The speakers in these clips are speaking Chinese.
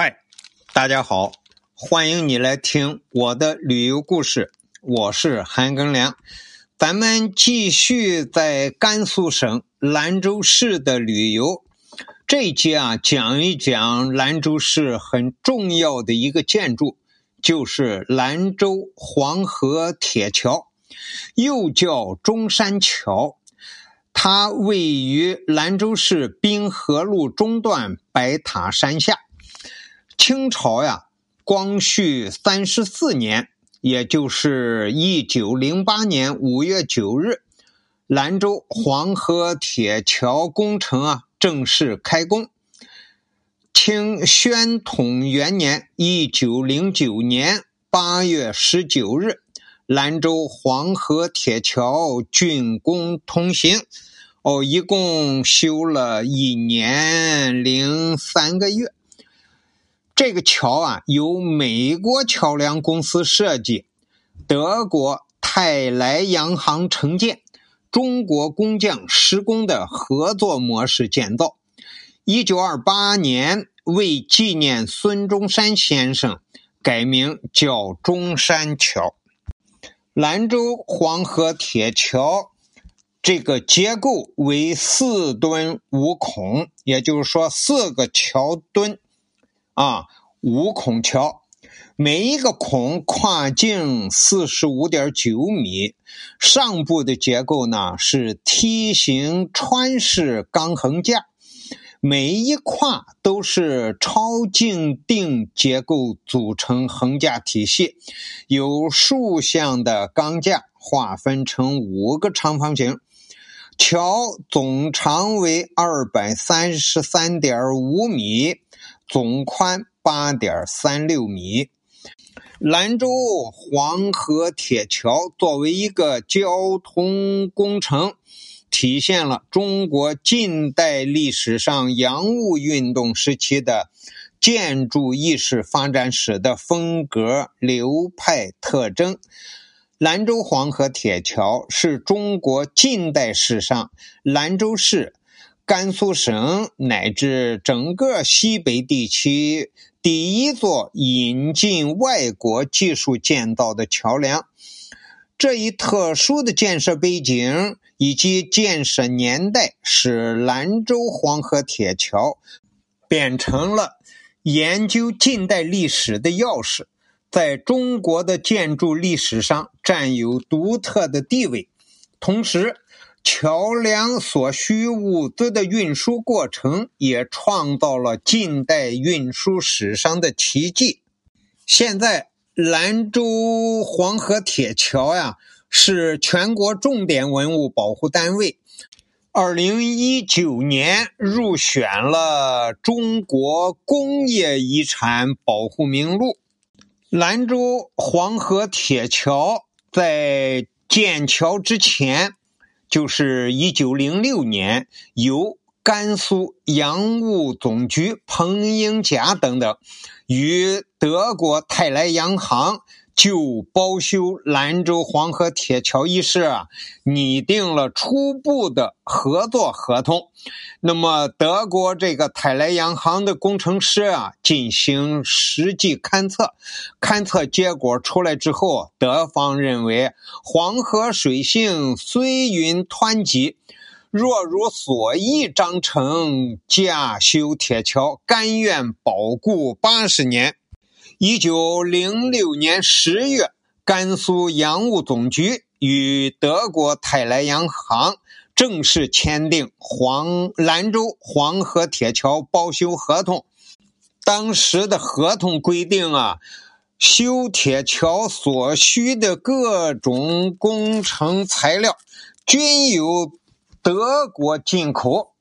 嗨，大家好，欢迎你来听我的旅游故事。我是韩庚良，咱们继续在甘肃省兰州市的旅游。这一集啊，讲一讲兰州市很重要的一个建筑，就是兰州黄河铁桥，又叫中山桥。它位于兰州市滨河路中段白塔山下。清朝呀，光绪三十四年，也就是一九零八年五月九日，兰州黄河铁桥工程啊正式开工。清宣统元年一九零九年八月十九日，兰州黄河铁桥竣工通行。哦，一共修了一年零三个月。这个桥啊，由美国桥梁公司设计，德国泰莱洋行承建，中国工匠施工的合作模式建造。一九二八年，为纪念孙中山先生，改名叫中山桥。兰州黄河铁桥这个结构为四墩五孔，也就是说四个桥墩。啊，五孔桥，每一个孔跨径四十五点九米，上部的结构呢是梯形穿式钢横架，每一跨都是超静定结构组成横架体系，有竖向的钢架划分成五个长方形，桥总长为二百三十三点五米。总宽八点三六米。兰州黄河铁桥作为一个交通工程，体现了中国近代历史上洋务运动时期的建筑意识发展史的风格流派特征。兰州黄河铁桥是中国近代史上兰州市。甘肃省乃至整个西北地区第一座引进外国技术建造的桥梁，这一特殊的建设背景以及建设年代，使兰州黄河铁桥变成了研究近代历史的钥匙，在中国的建筑历史上占有独特的地位，同时。桥梁所需物资的运输过程也创造了近代运输史上的奇迹。现在，兰州黄河铁桥呀是全国重点文物保护单位，二零一九年入选了中国工业遗产保护名录。兰州黄河铁桥在建桥之前。就是一九零六年，由甘肃洋务总局彭英甲等等与德国泰莱洋行。就包修兰州黄河铁桥一事啊，拟定了初步的合作合同。那么，德国这个泰莱洋行的工程师啊，进行实际勘测，勘测结果出来之后，德方认为黄河水性虽云湍急，若如所议章程架修铁桥，甘愿保固八十年。一九零六年十月，甘肃洋务总局与德国泰来洋行正式签订黄兰州黄河铁桥包修合同。当时的合同规定啊，修铁桥所需的各种工程材料均由德国进口。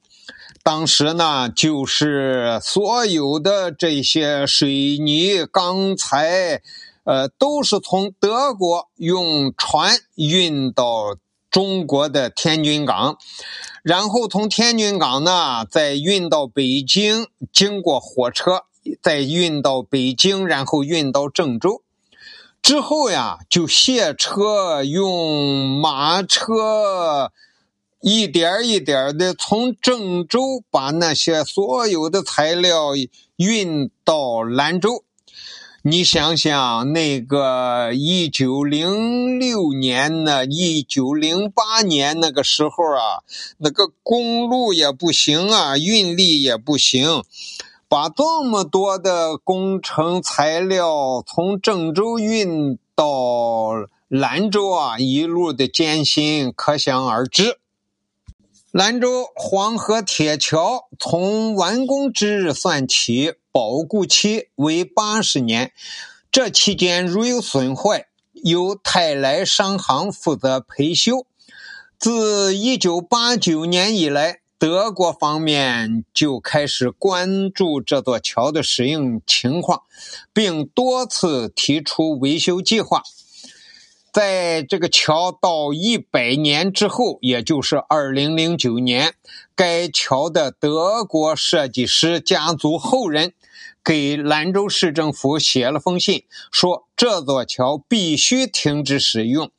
当时呢，就是所有的这些水泥、钢材，呃，都是从德国用船运到中国的天津港，然后从天津港呢再运到北京，经过火车再运到北京，然后运到郑州，之后呀就卸车用马车。一点一点的从郑州把那些所有的材料运到兰州。你想想，那个一九零六年呢，一九零八年那个时候啊，那个公路也不行啊，运力也不行，把这么多的工程材料从郑州运到兰州啊，一路的艰辛可想而知。兰州黄河铁桥从完工之日算起。保固期为八十年，这期间如有损坏，由泰来商行负责赔修。自一九八九年以来，德国方面就开始关注这座桥的使用情况，并多次提出维修计划。在这个桥到一百年之后，也就是二零零九年，该桥的德国设计师家族后人。给兰州市政府写了封信，说这座桥必须停止使用，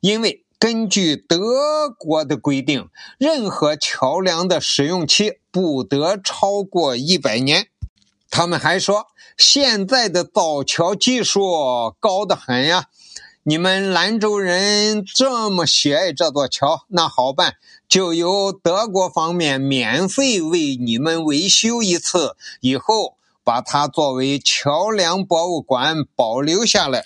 因为根据德国的规定，任何桥梁的使用期不得超过一百年。他们还说，现在的造桥技术高得很呀，你们兰州人这么喜爱这座桥，那好办，就由德国方面免费为你们维修一次，以后。把它作为桥梁博物馆保留下来。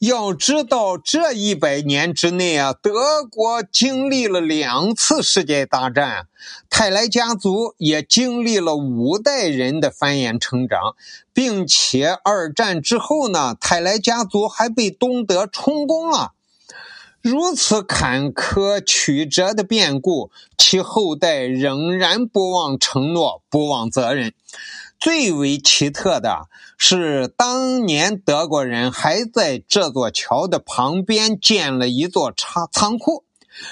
要知道，这一百年之内啊，德国经历了两次世界大战，泰莱家族也经历了五代人的繁衍成长，并且二战之后呢，泰莱家族还被东德充公了。如此坎坷曲折的变故，其后代仍然不忘承诺，不忘责任。最为奇特的是，当年德国人还在这座桥的旁边建了一座仓仓库，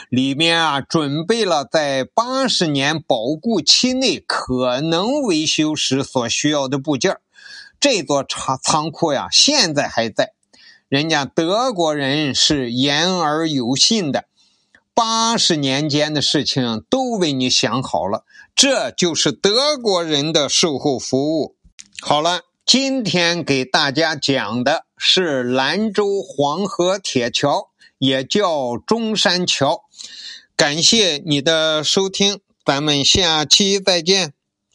里面啊准备了在八十年保固期内可能维修时所需要的部件。这座仓仓库呀，现在还在。人家德国人是言而有信的。八十年间的事情都为你想好了，这就是德国人的售后服务。好了，今天给大家讲的是兰州黄河铁桥，也叫中山桥。感谢你的收听，咱们下期再见。